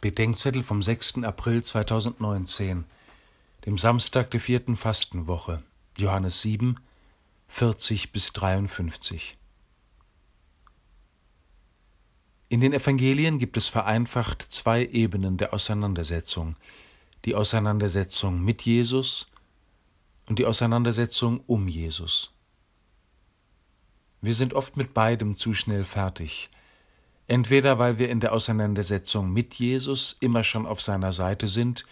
Bedenkzettel vom 6. April 2019, dem Samstag der vierten Fastenwoche, Johannes 7, 40 bis 53. In den Evangelien gibt es vereinfacht zwei Ebenen der Auseinandersetzung, die Auseinandersetzung mit Jesus und die Auseinandersetzung um Jesus. Wir sind oft mit beidem zu schnell fertig, Entweder weil wir in der Auseinandersetzung mit Jesus immer schon auf seiner Seite sind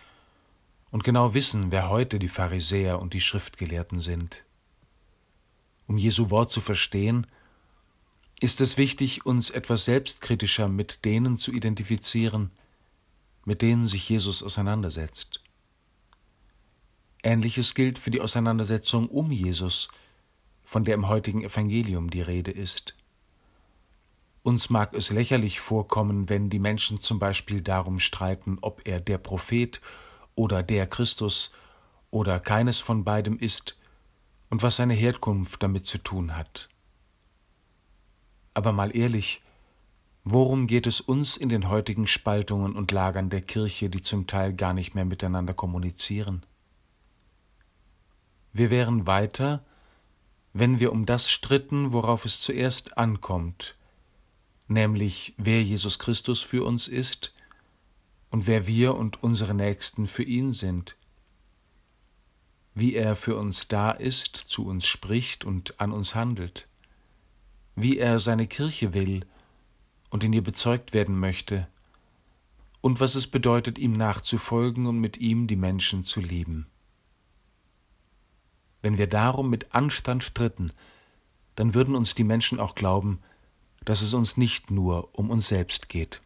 und genau wissen, wer heute die Pharisäer und die Schriftgelehrten sind. Um Jesu Wort zu verstehen, ist es wichtig, uns etwas selbstkritischer mit denen zu identifizieren, mit denen sich Jesus auseinandersetzt. Ähnliches gilt für die Auseinandersetzung um Jesus, von der im heutigen Evangelium die Rede ist. Uns mag es lächerlich vorkommen, wenn die Menschen zum Beispiel darum streiten, ob er der Prophet oder der Christus oder keines von beidem ist und was seine Herkunft damit zu tun hat. Aber mal ehrlich, worum geht es uns in den heutigen Spaltungen und Lagern der Kirche, die zum Teil gar nicht mehr miteinander kommunizieren? Wir wären weiter, wenn wir um das stritten, worauf es zuerst ankommt, nämlich wer Jesus Christus für uns ist und wer wir und unsere Nächsten für ihn sind, wie er für uns da ist, zu uns spricht und an uns handelt, wie er seine Kirche will und in ihr bezeugt werden möchte, und was es bedeutet, ihm nachzufolgen und mit ihm die Menschen zu lieben. Wenn wir darum mit Anstand stritten, dann würden uns die Menschen auch glauben, dass es uns nicht nur um uns selbst geht.